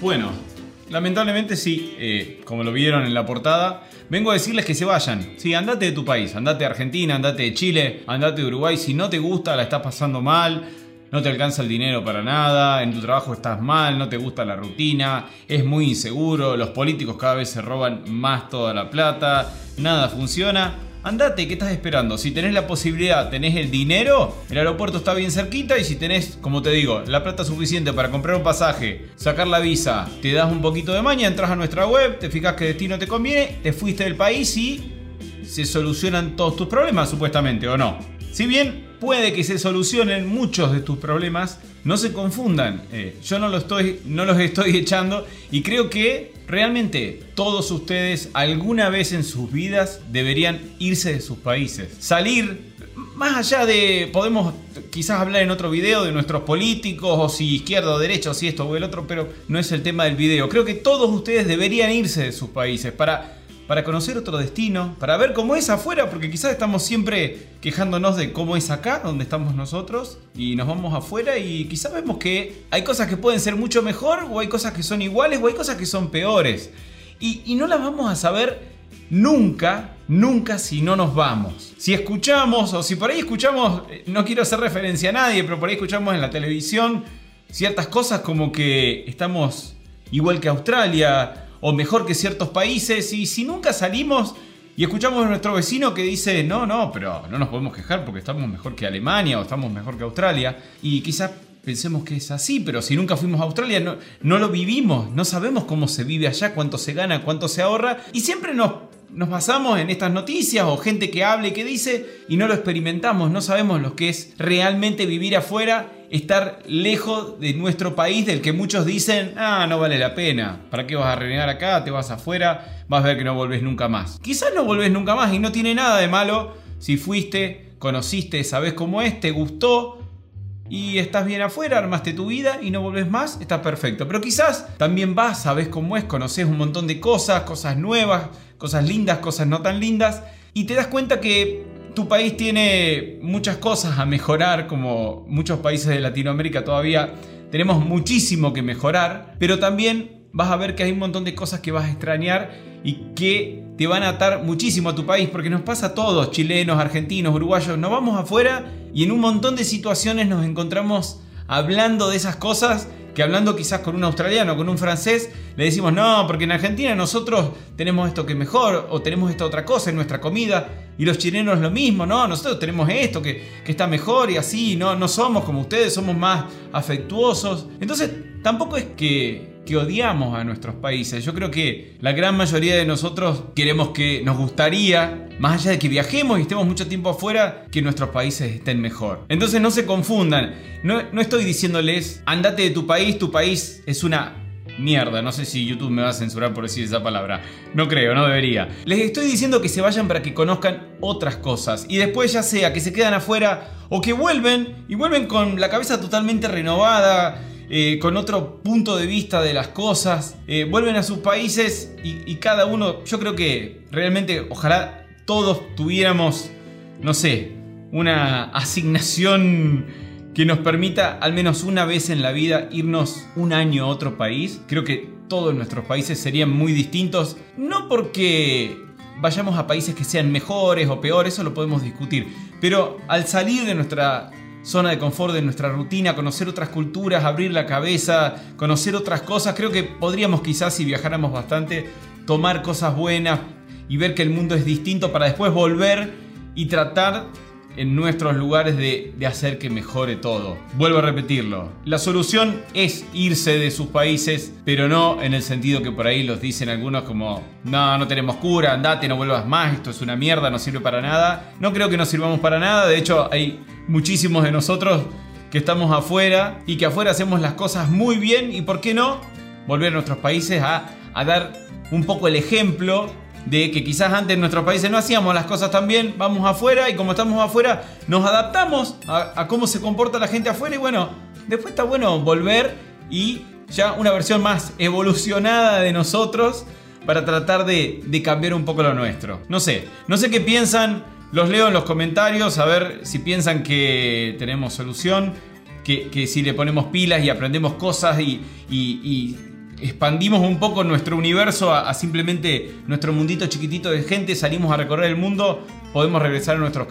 Bueno, lamentablemente sí, eh, como lo vieron en la portada, vengo a decirles que se vayan. Sí, andate de tu país, andate de Argentina, andate de Chile, andate de Uruguay. Si no te gusta, la estás pasando mal, no te alcanza el dinero para nada, en tu trabajo estás mal, no te gusta la rutina, es muy inseguro, los políticos cada vez se roban más toda la plata, nada funciona andate, ¿qué estás esperando? Si tenés la posibilidad, tenés el dinero, el aeropuerto está bien cerquita y si tenés, como te digo, la plata suficiente para comprar un pasaje, sacar la visa, te das un poquito de maña, entras a nuestra web, te fijas qué destino te conviene, te fuiste del país y se solucionan todos tus problemas, supuestamente, ¿o no? Si bien puede que se solucionen muchos de tus problemas, no se confundan. Eh, yo no, lo estoy, no los estoy echando y creo que realmente todos ustedes alguna vez en sus vidas deberían irse de sus países. Salir, más allá de, podemos quizás hablar en otro video de nuestros políticos o si izquierda o derecha o si esto o el otro, pero no es el tema del video. Creo que todos ustedes deberían irse de sus países para para conocer otro destino, para ver cómo es afuera, porque quizás estamos siempre quejándonos de cómo es acá, donde estamos nosotros, y nos vamos afuera y quizás vemos que hay cosas que pueden ser mucho mejor, o hay cosas que son iguales, o hay cosas que son peores. Y, no las vamos a saber nunca, nunca si no nos vamos. Si escuchamos, o si por ahí escuchamos, eh, no quiero hacer referencia a nadie, pero por ahí escuchamos en la televisión ciertas cosas como que estamos igual que Australia, o mejor que ciertos países y si nunca salimos y escuchamos a nuestro vecino que dice, no, no, pero no nos podemos quejar porque estamos mejor que Alemania o estamos mejor que Australia y quizás pensemos que es así, pero si nunca fuimos a Australia no, no lo vivimos, no sabemos cómo se vive allá, cuánto se gana, cuánto se ahorra y siempre nos nos basamos en estas noticias o gente que habla y que dice y no lo experimentamos, no sabemos lo que es realmente vivir afuera, estar lejos de nuestro país del que muchos dicen, ah, no vale la pena, ¿para qué vas a renegar acá? Te vas afuera, vas a ver que no volvés nunca más. Quizás no volvés nunca más y no tiene nada de malo si fuiste, conociste, sabes cómo es, te gustó, y estás bien afuera, armaste tu vida y no volvés más, está perfecto. Pero quizás también vas, sabes cómo es, conoces un montón de cosas, cosas nuevas, cosas lindas, cosas no tan lindas, y te das cuenta que tu país tiene muchas cosas a mejorar, como muchos países de Latinoamérica todavía tenemos muchísimo que mejorar, pero también vas a ver que hay un montón de cosas que vas a extrañar y que te van a atar muchísimo a tu país, porque nos pasa a todos, chilenos, argentinos, uruguayos, nos vamos afuera y en un montón de situaciones nos encontramos hablando de esas cosas que hablando quizás con un australiano, con un francés, le decimos, no, porque en Argentina nosotros tenemos esto que es mejor, o tenemos esta otra cosa en nuestra comida, y los chilenos lo mismo, no, nosotros tenemos esto que, que está mejor y así, no, no somos como ustedes, somos más afectuosos. Entonces, tampoco es que que odiamos a nuestros países. Yo creo que la gran mayoría de nosotros queremos que nos gustaría, más allá de que viajemos y estemos mucho tiempo afuera, que nuestros países estén mejor. Entonces no se confundan. No, no estoy diciéndoles, andate de tu país, tu país es una mierda. No sé si YouTube me va a censurar por decir esa palabra. No creo, no debería. Les estoy diciendo que se vayan para que conozcan otras cosas. Y después ya sea que se quedan afuera o que vuelven y vuelven con la cabeza totalmente renovada eh, con otro punto de vista de las cosas, eh, vuelven a sus países y, cada uno, yo creo que realmente ojalá todos tuviéramos, no sé, una asignación que nos permita al menos una vez en la vida irnos un año a otro país. Creo que todos nuestros países serían muy distintos, no porque vayamos a países que sean mejores o peores, eso lo podemos discutir, pero al salir de nuestra zona de confort de nuestra rutina, conocer otras culturas, abrir la cabeza, conocer otras cosas. Creo que podríamos quizás, si viajáramos bastante, tomar cosas buenas y ver que el mundo es distinto para después volver y tratar en nuestros lugares de, hacer que mejore todo. Vuelvo a repetirlo. La solución es irse de sus países, pero no en el sentido que por ahí los dicen algunos como, no, no tenemos cura, andate, no vuelvas más, esto es una mierda, no sirve para nada. No creo que no sirvamos para nada, de hecho hay muchísimos de nosotros que estamos afuera y que afuera hacemos las cosas muy bien y por qué no volver a nuestros países a, dar un poco el ejemplo de que quizás antes en nuestros países no hacíamos las cosas tan bien, vamos afuera y como estamos afuera nos adaptamos a, cómo se comporta la gente afuera y bueno, después está bueno volver y ya una versión más evolucionada de nosotros para tratar de, cambiar un poco lo nuestro. No sé, no sé qué piensan, los leo en los comentarios a ver si piensan que tenemos solución que, si le ponemos pilas y aprendemos cosas y, expandimos un poco nuestro universo a, simplemente nuestro mundito chiquitito de gente, salimos a recorrer el mundo, podemos regresar a nuestros,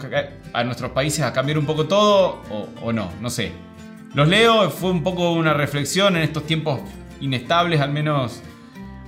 a nuestros países a cambiar un poco todo o, o no, no sé. Los leo, fue un poco una reflexión en estos tiempos inestables, al menos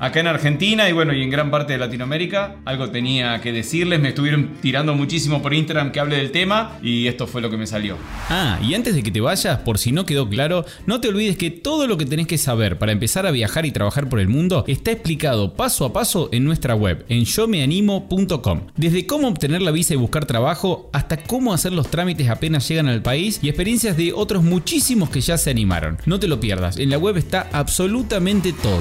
acá en Argentina y bueno, y en gran parte de Latinoamérica. Algo tenía que decirles, me estuvieron tirando muchísimo por Instagram que hable del tema y esto fue lo que me salió. Ah, y antes de que te vayas, por si no quedó claro, no te olvides que todo lo que tenés que saber para empezar a viajar y trabajar por el mundo está explicado paso a paso en nuestra web, en yomeanimo.com. Desde cómo obtener la visa y buscar trabajo, hasta cómo hacer los trámites apenas llegan al país y experiencias de otros muchísimos que ya se animaron. No te lo pierdas, en la web está absolutamente todo.